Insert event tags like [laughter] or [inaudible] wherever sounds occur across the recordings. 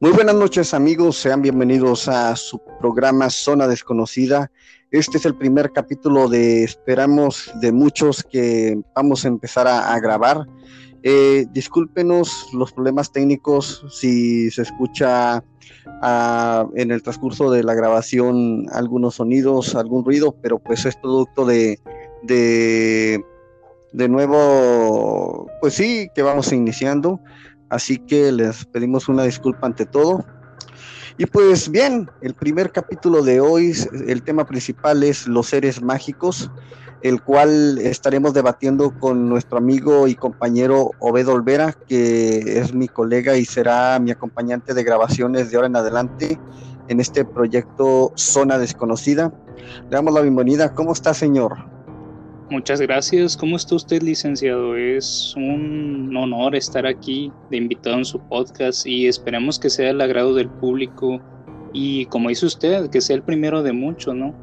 Muy buenas noches amigos, sean bienvenidos a su programa Zona Desconocida. Este es el primer capítulo de, esperamos, de muchos que vamos a empezar a, grabar. Eh, discúlpenos los problemas técnicos si se escucha ah, en el transcurso de la grabación algunos sonidos, algún ruido, pero pues es producto de, de, de nuevo, pues sí, que vamos iniciando. Así que les pedimos una disculpa ante todo. Y pues bien, el primer capítulo de hoy, el tema principal es los seres mágicos, el cual estaremos debatiendo con nuestro amigo y compañero Obed Olvera, que es mi colega y será mi acompañante de grabaciones de ahora en adelante en este proyecto Zona Desconocida. Le damos la bienvenida. ¿Cómo está, señor? Muchas gracias. ¿Cómo está usted, licenciado? Es un honor estar aquí de invitado en su podcast y esperemos que sea el agrado del público y, como dice usted, que sea el primero de muchos, ¿no?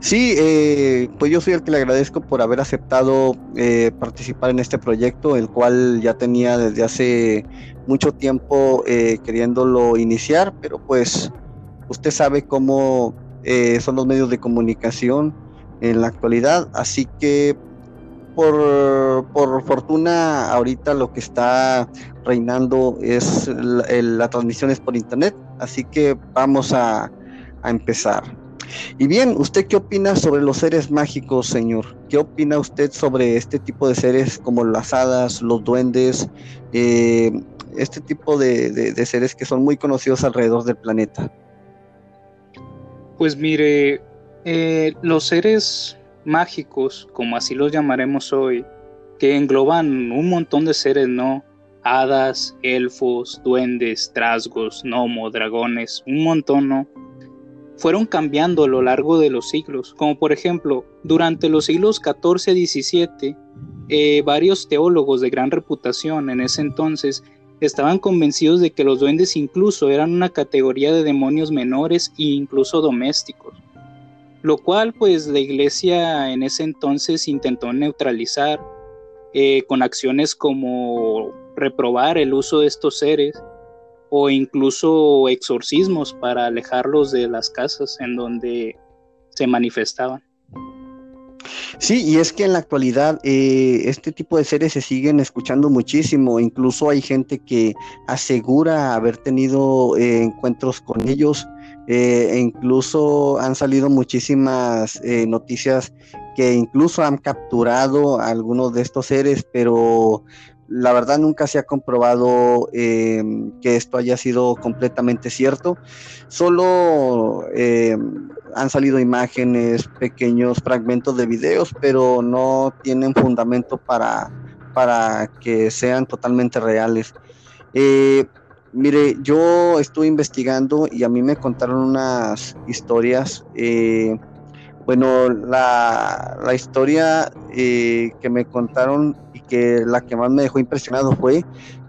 Sí, eh, pues yo soy el que le agradezco por haber aceptado eh, participar en este proyecto, el cual ya tenía desde hace mucho tiempo eh, queriéndolo iniciar, pero pues usted sabe cómo son los medios de comunicación en la actualidad. Así que por, por fortuna ahorita lo que está reinando es la, transmisión es por internet. Así que vamos a, a empezar. Y bien, ¿usted qué opina sobre los seres mágicos, señor? ¿Qué opina usted sobre este tipo de seres como las hadas, los duendes, eh, este tipo de, de, seres que son muy conocidos alrededor del planeta? Pues mire, eh, los seres mágicos, como así los llamaremos hoy, que engloban un montón de seres, ¿no? Hadas, elfos, duendes, trasgos, gnomos, dragones, un montón, ¿no? Fueron cambiando a lo largo de los siglos, como por ejemplo, durante los siglos XIV y XVII, eh, varios teólogos de gran reputación en ese entonces estaban convencidos de que los duendes incluso eran una categoría de demonios menores e incluso domésticos lo cual pues la iglesia en ese entonces intentó neutralizar eh, con acciones como reprobar el uso de estos seres o incluso exorcismos para alejarlos de las casas en donde se manifestaban. Sí, y es que en la actualidad eh, este tipo de seres se siguen escuchando muchísimo, incluso hay gente que asegura haber tenido eh, encuentros con ellos eh, e incluso han salido muchísimas eh, noticias que incluso han capturado a algunos de estos seres, pero la verdad nunca se ha comprobado eh, que esto haya sido completamente cierto. Solo han salido imágenes, pequeños fragmentos de videos, pero no tienen fundamento para, para que sean totalmente reales. Mire, yo estuve investigando y a mí me contaron unas historias. Eh, bueno, la, historia eh, que me contaron y que la que más me dejó impresionado fue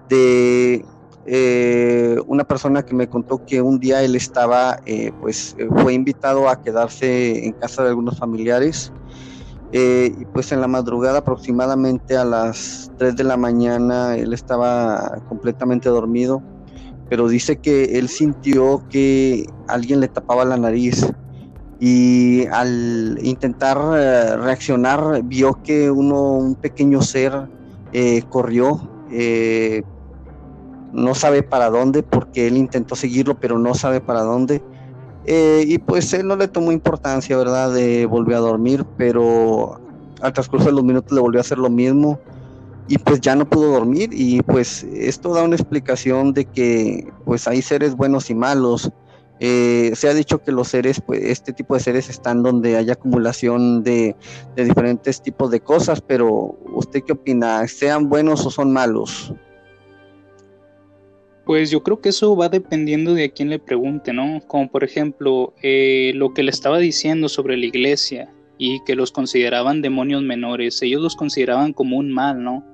de eh, una persona que me contó que un día él estaba, pues fue invitado a quedarse en casa de algunos familiares. y pues en la madrugada aproximadamente a las 3 de la mañana él estaba completamente dormido pero dice que él sintió que alguien le tapaba la nariz y al intentar eh, reaccionar vio que uno, un pequeño ser eh, corrió, eh, no sabe para dónde porque él intentó seguirlo pero no sabe para dónde. y pues él no le tomó importancia, ¿verdad? De volvió a dormir, pero al transcurso de los minutos le volvió a hacer lo mismo y pues ya no pudo dormir y pues esto da una explicación de que pues hay seres buenos y malos. Eh, se ha dicho que los seres, pues este tipo de seres están donde hay acumulación de, de diferentes tipos de cosas, pero ¿usted qué opina? ¿Sean buenos o son malos? Pues yo creo que eso va dependiendo de a quién le pregunte, ¿no? Como por ejemplo, eh, lo que le estaba diciendo sobre la iglesia y que los consideraban demonios menores, ellos los consideraban como un mal, ¿no?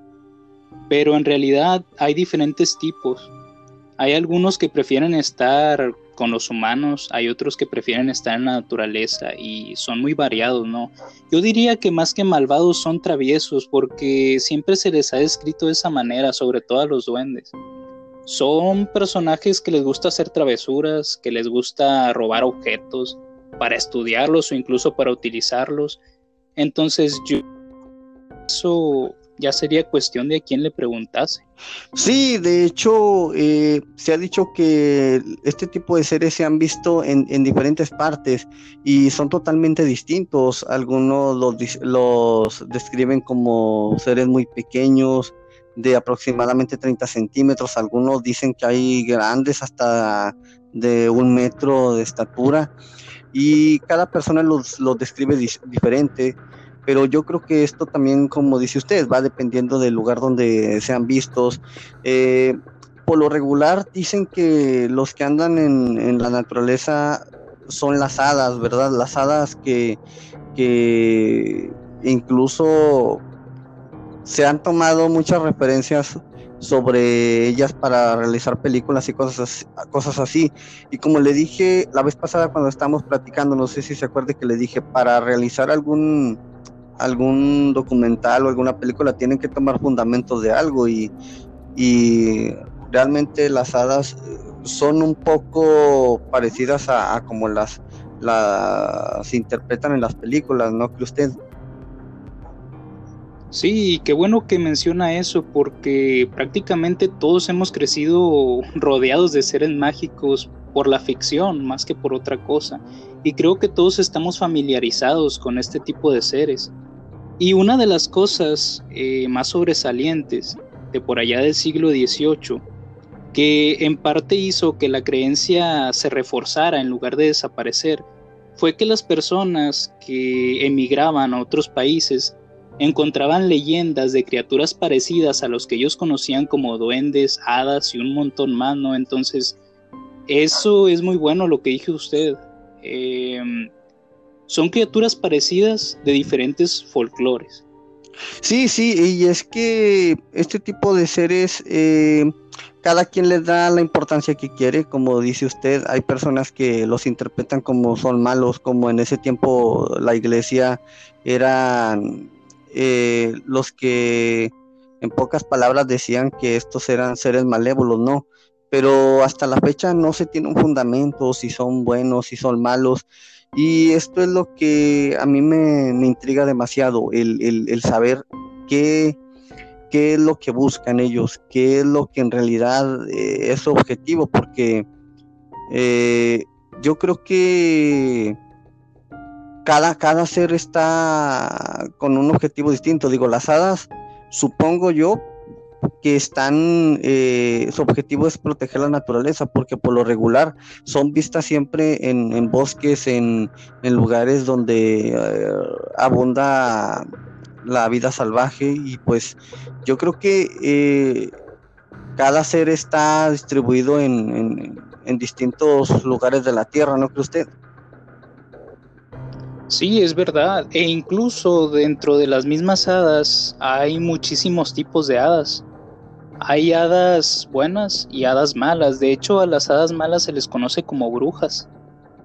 Pero en realidad hay diferentes tipos. Hay algunos que prefieren estar con los humanos, hay otros que prefieren estar en la naturaleza y son muy variados, ¿no? Yo diría que más que malvados son traviesos porque siempre se les ha descrito de esa manera, sobre todo a los duendes. son personajes que les gusta hacer travesuras, que les gusta robar objetos para estudiarlos o incluso para utilizarlos. Entonces yo eso ya sería cuestión de a quién le preguntase. Sí, de hecho, eh, se ha dicho que este tipo de seres se han visto en, diferentes partes y son totalmente distintos. Algunos los, los describen como seres muy pequeños, de aproximadamente 30 centímetros. Algunos dicen que hay grandes hasta de un metro de estatura y cada persona los, los describe diferente pero yo creo que esto también, como dice usted, va dependiendo del lugar donde sean vistos. Eh, por lo regular dicen que los que andan en, la naturaleza son las hadas, ¿verdad? Las hadas que, que incluso se han tomado muchas referencias sobre ellas para realizar películas y cosas, cosas así. Y como le dije la vez pasada cuando estábamos platicando, no sé si se acuerde que le dije, para realizar algún algún documental o alguna película tienen que tomar fundamentos de algo y, realmente las hadas son un poco parecidas a, como las, las interpretan en las películas, ¿no cree usted? Sí, qué bueno que menciona eso porque prácticamente todos hemos crecido rodeados de seres mágicos por la ficción más que por otra cosa. Y creo que todos estamos familiarizados con este tipo de seres. Y una de las cosas eh, más sobresalientes de por allá del siglo XVIII, que en parte hizo que la creencia se reforzara en lugar de desaparecer, fue que las personas que emigraban a otros países encontraban leyendas de criaturas parecidas a los que ellos conocían como duendes, hadas y un montón más, ¿no? Entonces, eso es muy bueno lo que dijo usted. Eh, son criaturas parecidas de diferentes folclores. Sí, sí, y es que este tipo de seres, eh, cada quien les da la importancia que quiere, como dice usted, hay personas que los interpretan como son malos, como en ese tiempo la iglesia eran eh, los que en pocas palabras decían que estos eran seres malévolos, ¿no? Pero hasta la fecha no se tiene un fundamento si son buenos, si son malos. Y esto es lo que a mí me, intriga demasiado, el, saber qué, qué, es lo que buscan ellos, qué es lo que en realidad eh, es su objetivo, porque eh, yo creo que cada, cada ser está con un objetivo distinto. Digo, las hadas, supongo yo, que están, eh, su objetivo es proteger la naturaleza, porque por lo regular son vistas siempre en, bosques, en, lugares donde eh, abunda la vida salvaje y pues yo creo que eh, cada ser está distribuido en, en distintos lugares de la tierra, ¿no cree usted? Sí, es verdad. E incluso dentro de las mismas hadas hay muchísimos tipos de hadas hay hadas buenas y hadas malas. De hecho, a las hadas malas se les conoce como brujas,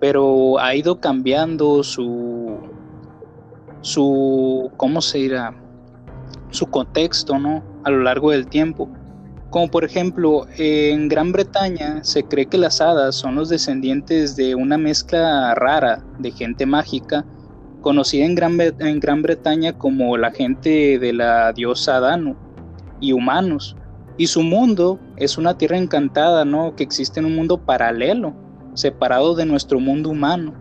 pero ha ido cambiando su su ¿cómo se dirá? su contexto, ¿no? A lo largo del tiempo. Como por ejemplo, en Gran Bretaña se cree que las hadas son los descendientes de una mezcla rara de gente mágica, conocida en Gran, en Gran Bretaña como la gente de la diosa Danu, y humanos, y su mundo es una tierra encantada, ¿no? Que existe en un mundo paralelo, separado de nuestro mundo humano.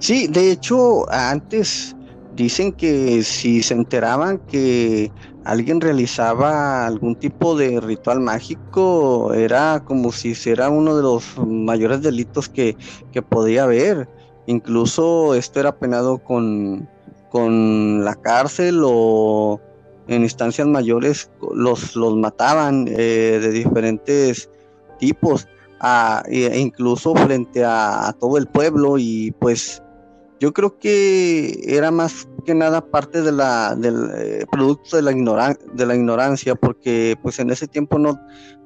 Sí, de hecho, antes dicen que si se enteraban que alguien realizaba algún tipo de ritual mágico, era como si fuera uno de los mayores delitos que, que podía haber. Incluso esto era penado con, con la cárcel o en instancias mayores los, los mataban eh, de diferentes tipos, e incluso frente a, todo el pueblo y pues yo creo que era más que nada parte de la, del eh, producto de la, de la ignorancia, porque pues en ese tiempo no,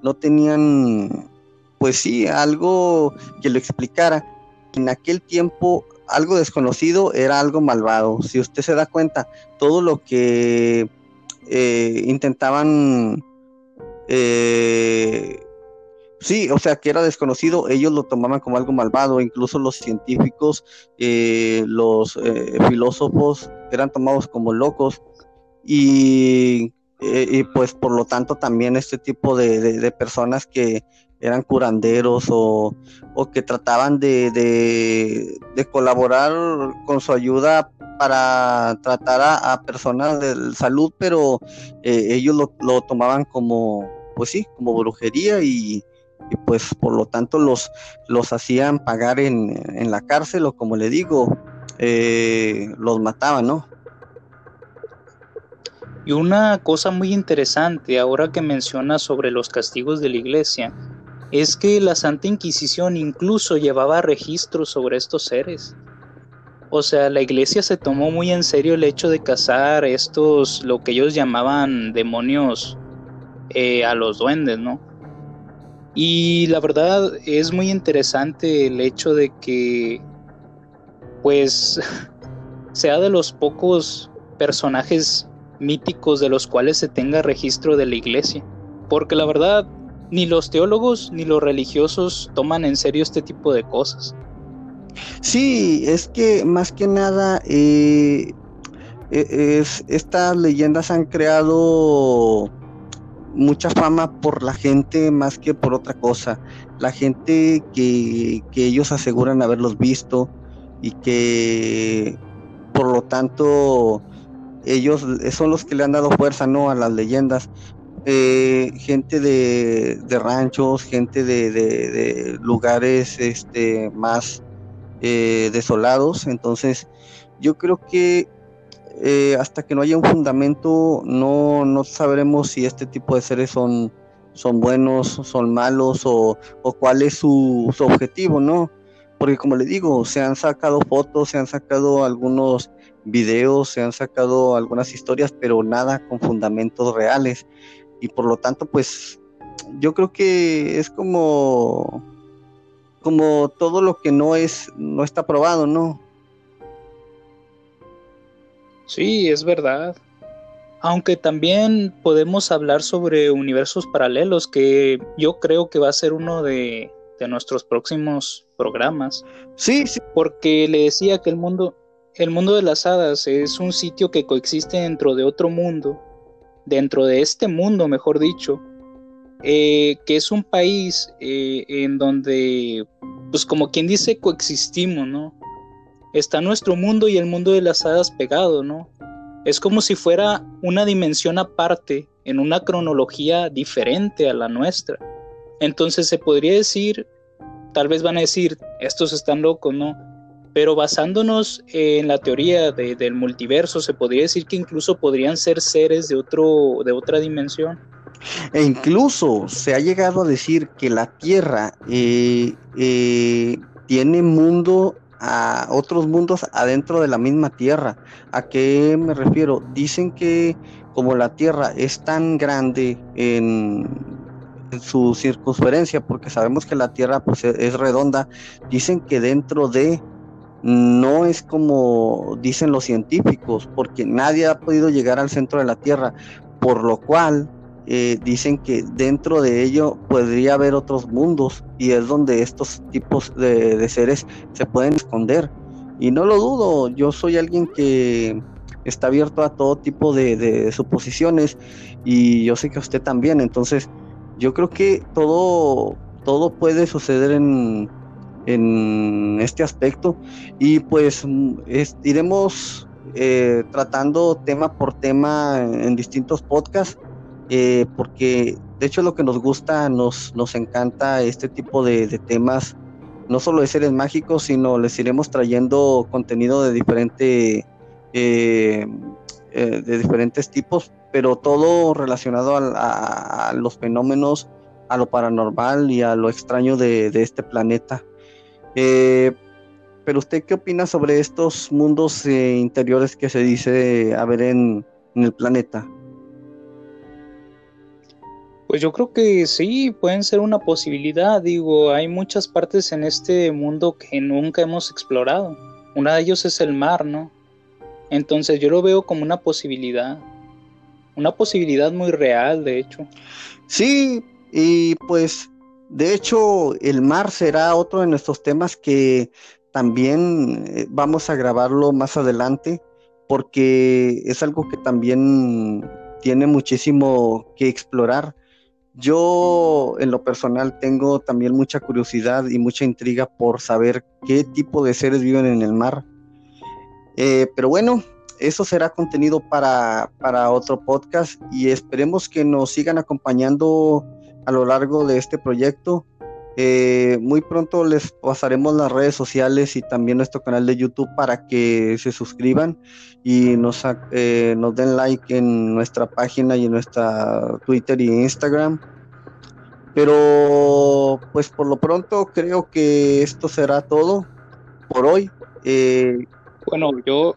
no tenían, pues sí, algo que lo explicara. En aquel tiempo algo desconocido era algo malvado. Si usted se da cuenta, todo lo que eh, intentaban eh, Sí, o sea, que era desconocido, ellos lo tomaban como algo malvado, incluso los científicos, eh, los filósofos eran tomados como locos y, y, pues por lo tanto también este tipo de, de, personas que eran curanderos o, o que trataban de, de, colaborar con su ayuda para tratar a, personas de salud, pero ellos lo, tomaban como, pues sí, como brujería y, y pues por lo tanto los, los hacían pagar en, en la cárcel o como le digo, eh, los mataban, ¿no? Y una cosa muy interesante ahora que menciona sobre los castigos de la iglesia es que la Santa Inquisición incluso llevaba registros sobre estos seres. O sea, la iglesia se tomó muy en serio el hecho de cazar estos, lo que ellos llamaban demonios eh, a los duendes, ¿no? Y la verdad es muy interesante el hecho de que, pues, [laughs] sea de los pocos personajes míticos de los cuales se tenga registro de la iglesia. Porque la verdad, ni los teólogos ni los religiosos toman en serio este tipo de cosas. Sí, es que más que nada, eh, e, es, estas leyendas han creado mucha fama por la gente más que por otra cosa. La gente que, ellos aseguran haberlos visto y que por lo tanto ellos son los que le han dado fuerza ¿no? a las leyendas. Eh, gente de, ranchos, gente de, lugares este, más eh, desolados. Entonces, yo creo que eh, hasta que no haya un fundamento, no, no sabremos si este tipo de seres son, son buenos, son malos o, cuál es su, objetivo, ¿no? Porque como le digo, se han sacado fotos, se han sacado algunos videos, se han sacado algunas historias, pero nada con fundamentos reales. Y por lo tanto, pues yo creo que es como como todo lo que no es no está probado, ¿no? Sí, es verdad. Aunque también podemos hablar sobre universos paralelos, que yo creo que va a ser uno de, nuestros próximos programas. Sí, sí. Porque le decía que el mundo, el mundo de las hadas es un sitio que coexiste dentro de otro mundo, dentro de este mundo, mejor dicho, eh, que es un país eh, en donde, pues como quien dice, coexistimos, ¿no? está nuestro mundo y el mundo de las hadas pegado, ¿no? Es como si fuera una dimensión aparte, en una cronología diferente a la nuestra. Entonces se podría decir, tal vez van a decir, estos están locos, ¿no? Pero basándonos en la teoría del multiverso, se podría decir que incluso podrían ser seres de, otro, de otra dimensión. E incluso se ha llegado a decir que la Tierra eh, eh, tiene mundo a otros mundos adentro de la misma Tierra. ¿A qué me refiero? Dicen que como la Tierra es tan grande en, su circunferencia, porque sabemos que la Tierra pues, e, es redonda, dicen que dentro de no es como dicen los científicos, porque nadie ha podido llegar al centro de la Tierra, por lo cual eh, dicen que dentro de ello podría haber otros mundos y es donde estos tipos de, seres se pueden esconder. Y no lo dudo, yo soy alguien que está abierto a todo tipo de, suposiciones y yo sé que usted también, entonces yo creo que todo, todo puede suceder en, en este aspecto. Y pues iremos eh, tratando tema por tema en distintos podcasts eh, porque de hecho lo que nos gusta, nos, nos encanta este tipo de, temas, no solo de seres mágicos, sino les iremos trayendo contenido de diferente eh, eh, de diferentes tipos, pero todo relacionado a, los fenómenos, a lo paranormal y a lo extraño de, este planeta. pero usted qué opina sobre estos mundos interiores que se dice haber en el planeta? Pues yo creo que sí, pueden ser una posibilidad. Digo, hay muchas partes en este mundo que nunca hemos explorado. Una de ellos es el mar, ¿no? Entonces yo lo veo como una posibilidad. Una posibilidad muy real, de hecho. Sí, y pues de hecho, el mar será otro de nuestros temas que también eh, vamos a grabarlo más adelante porque es algo que también tiene muchísimo que explorar. Yo en lo personal tengo también mucha curiosidad y mucha intriga por saber qué tipo de seres viven en el mar. Eh, pero bueno, eso será contenido para, para otro podcast y esperemos que nos sigan acompañando a lo largo de este proyecto. Eh, muy pronto les pasaremos las redes sociales y también nuestro canal de YouTube para que se suscriban y nos, eh, nos den like en nuestra página y en nuestra Twitter y Instagram. Pero pues por lo pronto creo que esto será todo por hoy. Eh, bueno, yo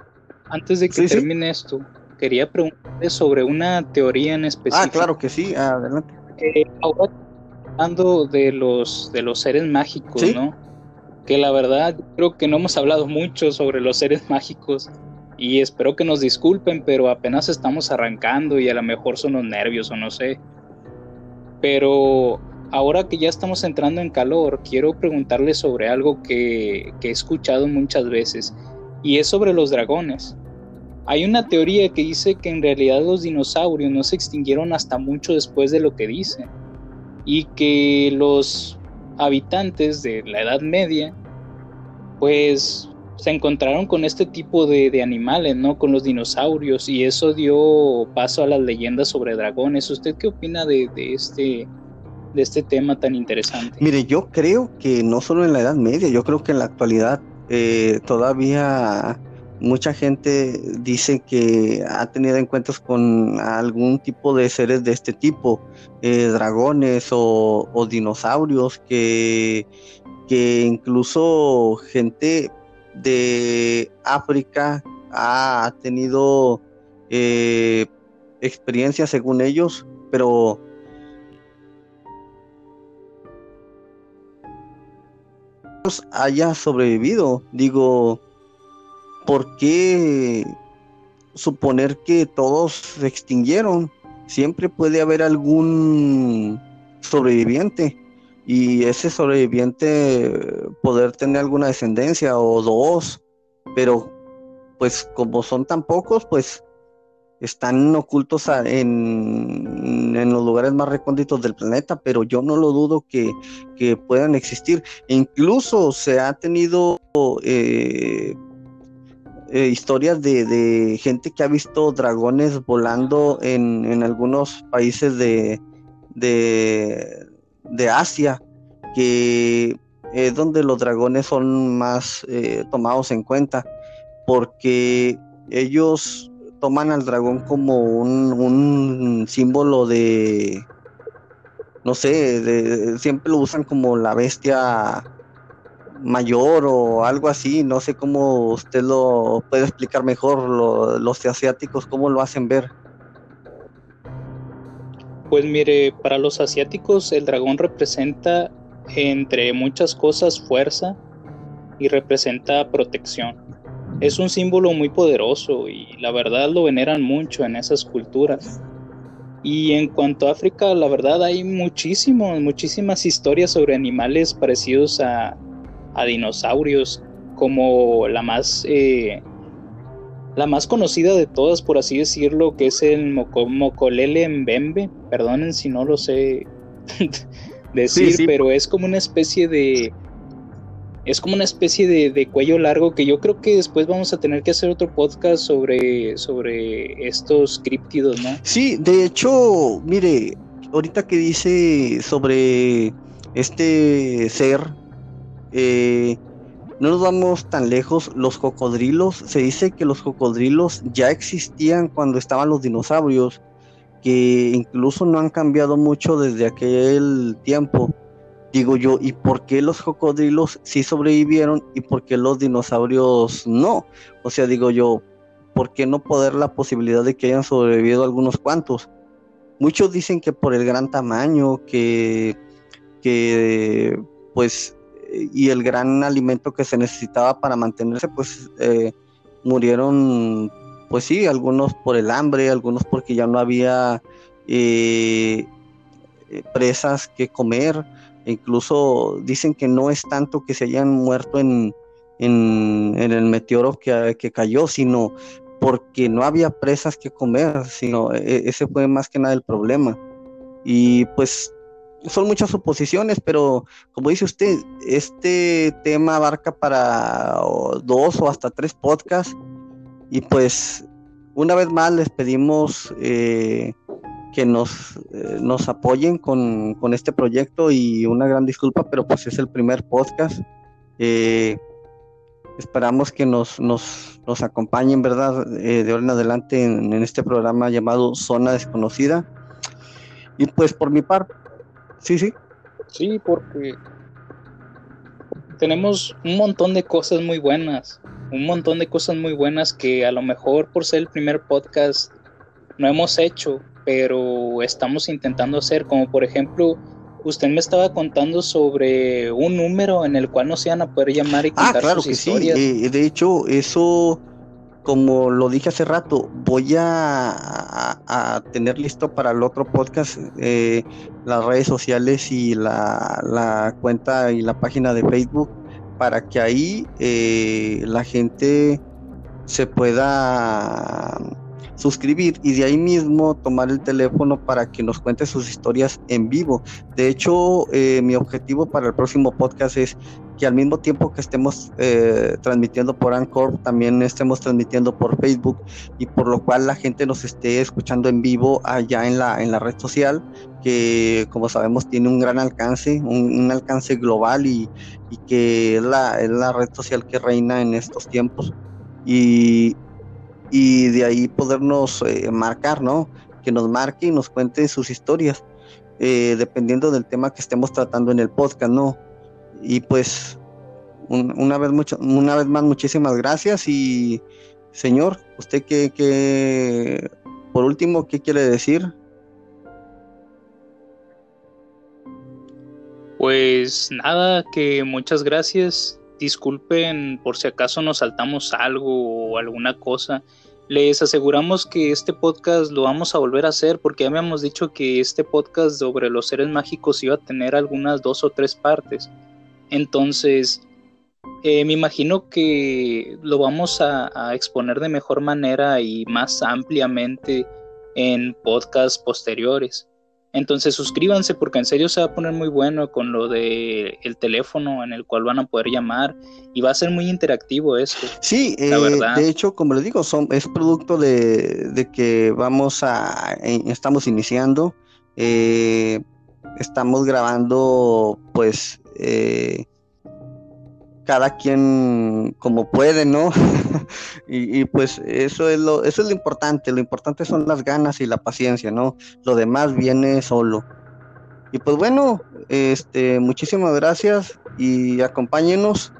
antes de que termine esto, quería preguntarle sobre una teoría en específico. Ah, claro que sí, adelante. ahora hablando de los, de los seres mágicos, ¿no? Que la verdad creo que no hemos hablado mucho sobre los seres mágicos y espero que nos disculpen, pero apenas estamos arrancando y a lo mejor son los nervios o no sé. Pero ahora que ya estamos entrando en calor, quiero preguntarle sobre algo que, que he escuchado muchas veces y es sobre los dragones. Hay una teoría que dice que en realidad los dinosaurios no se extinguieron hasta mucho después de lo que dicen y que los habitantes de la Edad Media pues se encontraron con este tipo de, animales, ¿no? Con los dinosaurios y eso dio paso a las leyendas sobre dragones. ¿Usted qué opina de, este, de este tema tan interesante? Mire, yo creo que no solo en la Edad Media, yo creo que en la actualidad eh, todavía mucha gente dice que ha tenido encuentros con algún tipo de seres de este tipo, eh, dragones o, dinosaurios, que, que incluso gente de África ha tenido eh, experiencias según ellos, pero haya sobrevivido. Digo, ¿por qué suponer que todos se extinguieron? Siempre puede haber algún sobreviviente y ese sobreviviente poder tener alguna descendencia o dos, pero pues como son tan pocos, pues están ocultos en, en, los lugares más recónditos del planeta, pero yo no lo dudo que, puedan existir. Incluso se ha tenido eh, eh, historias de, gente que ha visto dragones volando en, algunos países de, de, Asia, que es donde los dragones son más eh, tomados en cuenta, porque ellos toman al dragón como un, un símbolo de, no sé, siempre lo usan como la bestia mayor o algo así, no sé cómo usted lo puede explicar mejor, los asiáticos, cómo lo hacen ver. Pues mire, para los asiáticos el dragón representa entre muchas cosas fuerza y representa protección. Es un símbolo muy poderoso y la verdad lo veneran mucho en esas culturas. Y en cuanto a África, la verdad hay muchísimos, muchísimas historias sobre animales parecidos a, a dinosaurios como la más eh, la más conocida de todas por así decirlo que es el Mocolele Mbembe perdonen si no lo sé [laughs] decir pero es como una especie de es como una especie de, cuello largo que yo creo que después vamos a tener que hacer otro podcast sobre, sobre estos críptidos, ¿no? Sí, de hecho, mire, ahorita que dice sobre este ser eh, no nos vamos tan lejos, los cocodrilos, se dice que los cocodrilos ya existían cuando estaban los dinosaurios, que incluso no han cambiado mucho desde aquel tiempo. Digo yo, ¿y por qué los cocodrilos sí sobrevivieron y por qué los dinosaurios no? O sea, digo yo, ¿por qué no poder la posibilidad de que hayan sobrevivido algunos cuantos? Muchos dicen que por el gran tamaño, que, que pues y el gran alimento que se necesitaba para mantenerse, pues eh, murieron, pues sí, algunos por el hambre, algunos porque ya no había eh, presas que comer, incluso dicen que no es tanto que se hayan muerto en, en, el meteoro que, que, cayó, sino porque no había presas que comer, sino ese fue más que nada el problema. Y pues son muchas suposiciones, pero como dice usted, este tema abarca para dos o hasta tres podcasts y pues una vez más les pedimos eh, que nos, eh, nos apoyen con, este proyecto y una gran disculpa, pero pues es el primer podcast. Eh, esperamos que nos, nos, nos acompañen, ¿verdad? de ahora en adelante en, en este programa llamado Zona Desconocida. Y pues por mi parte, Sí, sí. Sí, porque tenemos un montón de cosas muy buenas, un montón de cosas muy buenas que a lo mejor por ser el primer podcast no hemos hecho, pero estamos intentando hacer, como por ejemplo, usted me estaba contando sobre un número en el cual nos iban a poder llamar y ah, contar ah, claro que Sí. Eh, de hecho, eso como lo dije hace rato, voy a, tener listo para el otro podcast eh, las redes sociales y la, cuenta y la página de Facebook para que ahí eh, la gente se pueda suscribir y de ahí mismo tomar el teléfono para que nos cuente sus historias en vivo. De hecho, eh, mi objetivo para el próximo podcast es que al mismo tiempo que estemos eh, transmitiendo por Anchor, también estemos transmitiendo por Facebook y por lo cual la gente nos esté escuchando en vivo allá en la, en la red social, que como sabemos tiene un gran alcance, un, alcance global y, que es la, es la red social que reina en estos tiempos. Y, y de ahí podernos eh, marcar, ¿no? Que nos marque y nos cuente sus historias, eh, dependiendo del tema que estemos tratando en el podcast, ¿no? Y pues, una, vez mucho, una vez más, muchísimas gracias y, señor, usted que, que, por último, ¿qué quiere decir? Pues nada, que muchas gracias disculpen por si acaso nos saltamos algo o alguna cosa. Les aseguramos que este podcast lo vamos a volver a hacer porque ya habíamos dicho que este podcast sobre los seres mágicos iba a tener algunas dos o tres partes. Entonces, eh, me imagino que lo vamos a, a exponer de mejor manera y más ampliamente en podcasts posteriores. Entonces suscríbanse porque en serio se va a poner muy bueno con lo de el teléfono en el cual van a poder llamar y va a ser muy interactivo esto. Sí, la eh, verdad. de hecho, como les digo, son, es producto de, que vamos a, eh, estamos iniciando, eh, estamos grabando pues cada quien como puede, ¿no? [laughs] y, pues eso es lo, eso es lo importante, lo importante son las ganas y la paciencia, ¿no? Lo demás viene solo. Y pues bueno, este, muchísimas gracias y acompáñenos.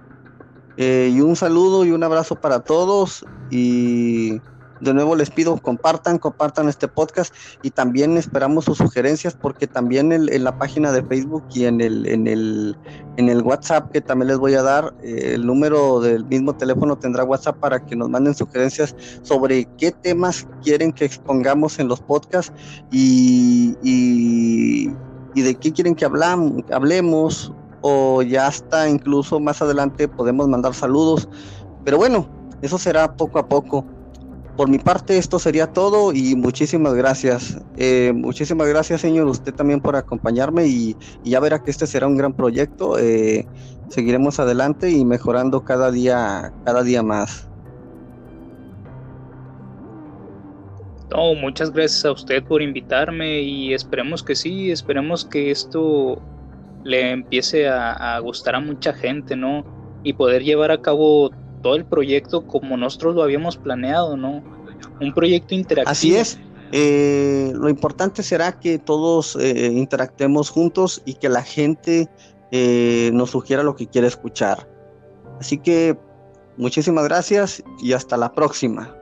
Eh, y un saludo y un abrazo para todos y de nuevo les pido compartan, compartan este podcast y también esperamos sus sugerencias porque también en, la página de Facebook y en el, en el, en el WhatsApp que también les voy a dar, eh, el número del mismo teléfono tendrá WhatsApp para que nos manden sugerencias sobre qué temas quieren que expongamos en los podcasts y, y, de qué quieren que hablemos o ya hasta incluso más adelante podemos mandar saludos. Pero bueno, eso será poco a poco. Por mi parte, esto sería todo y muchísimas gracias. Eh, muchísimas gracias, señor, usted también por acompañarme y, ya verá que este será un gran proyecto. Eh, seguiremos adelante y mejorando cada día, cada día más. No, muchas gracias a usted por invitarme y esperemos que sí, esperemos que esto le empiece a, a gustar a mucha gente, ¿no? Y poder llevar a cabo todo el proyecto como nosotros lo habíamos planeado, ¿no? Un proyecto interactivo. Así es. Eh, lo importante será que todos eh, interactemos juntos y que la gente eh, nos sugiera lo que quiere escuchar. Así que muchísimas gracias y hasta la próxima.